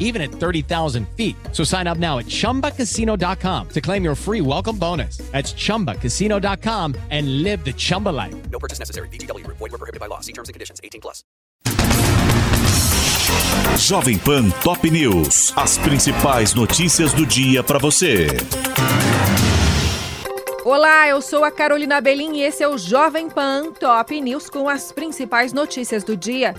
even at 30,000 feet. So sign up now at chumbacasino.com to claim your free welcome bonus. That's chumbacasino.com and live the Chumba life. No purchase necessary. Group. Void were prohibited by law. See terms and conditions. 18 plus. Jovem Pan Top News. As principais notícias do dia para você. Olá, eu sou a Carolina Belim e esse é o Jovem Pan Top News com as principais notícias do dia.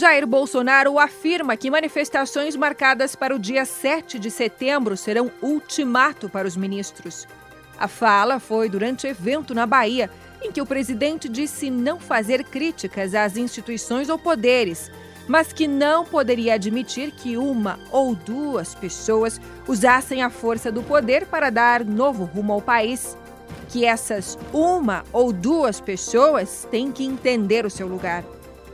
Jair Bolsonaro afirma que manifestações marcadas para o dia 7 de setembro serão ultimato para os ministros. A fala foi durante evento na Bahia, em que o presidente disse não fazer críticas às instituições ou poderes, mas que não poderia admitir que uma ou duas pessoas usassem a força do poder para dar novo rumo ao país. Que essas uma ou duas pessoas têm que entender o seu lugar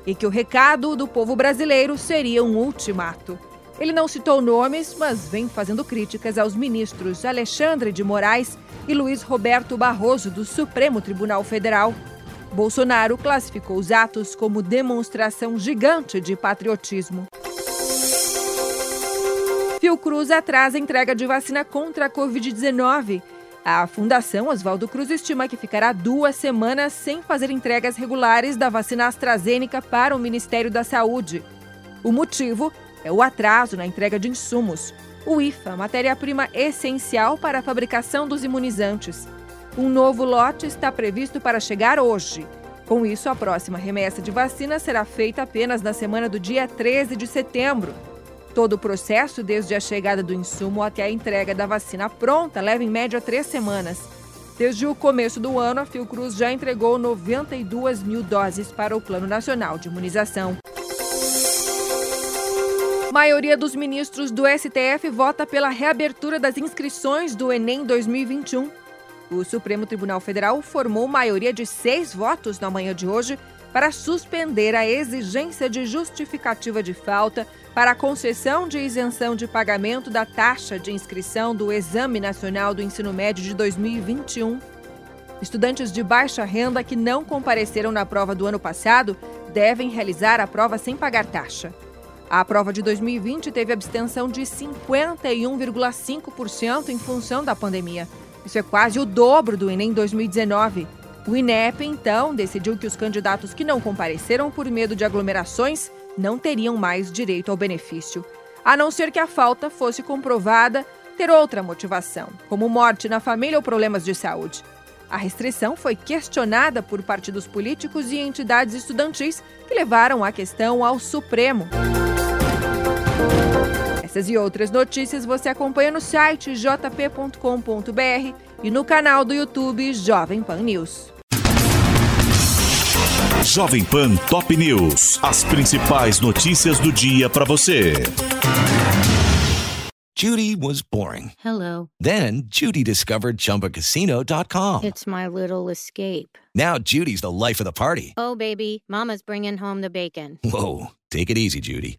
e que o recado do povo brasileiro seria um ultimato. Ele não citou nomes, mas vem fazendo críticas aos ministros Alexandre de Moraes e Luiz Roberto Barroso do Supremo Tribunal Federal. Bolsonaro classificou os atos como demonstração gigante de patriotismo. Fiocruz atrasa a entrega de vacina contra a Covid-19. A Fundação Oswaldo Cruz estima que ficará duas semanas sem fazer entregas regulares da vacina AstraZeneca para o Ministério da Saúde. O motivo é o atraso na entrega de insumos. O IFA, matéria-prima essencial para a fabricação dos imunizantes. Um novo lote está previsto para chegar hoje. Com isso, a próxima remessa de vacina será feita apenas na semana do dia 13 de setembro. Todo o processo, desde a chegada do insumo até a entrega da vacina pronta, leva em média três semanas. Desde o começo do ano, a Fiocruz já entregou 92 mil doses para o Plano Nacional de Imunização. A maioria dos ministros do STF vota pela reabertura das inscrições do Enem 2021. O Supremo Tribunal Federal formou maioria de seis votos na manhã de hoje para suspender a exigência de justificativa de falta para a concessão de isenção de pagamento da taxa de inscrição do Exame Nacional do Ensino Médio de 2021. Estudantes de baixa renda que não compareceram na prova do ano passado devem realizar a prova sem pagar taxa. A prova de 2020 teve abstenção de 51,5% em função da pandemia. Isso é quase o dobro do Enem 2019. O INEP, então, decidiu que os candidatos que não compareceram por medo de aglomerações não teriam mais direito ao benefício, a não ser que a falta fosse comprovada ter outra motivação, como morte na família ou problemas de saúde. A restrição foi questionada por partidos políticos e entidades estudantis que levaram a questão ao Supremo. Essas e outras notícias você acompanha no site jp.com.br e no canal do YouTube Jovem Pan News. Jovem Pan Top News. As principais notícias do dia para você. Judy was boring. Hello. Then Judy discovered ChumbaCasino.com. It's my little escape. Now Judy's the life of the party. Oh, baby, Mama's bringing home the bacon. Whoa, take it easy, Judy.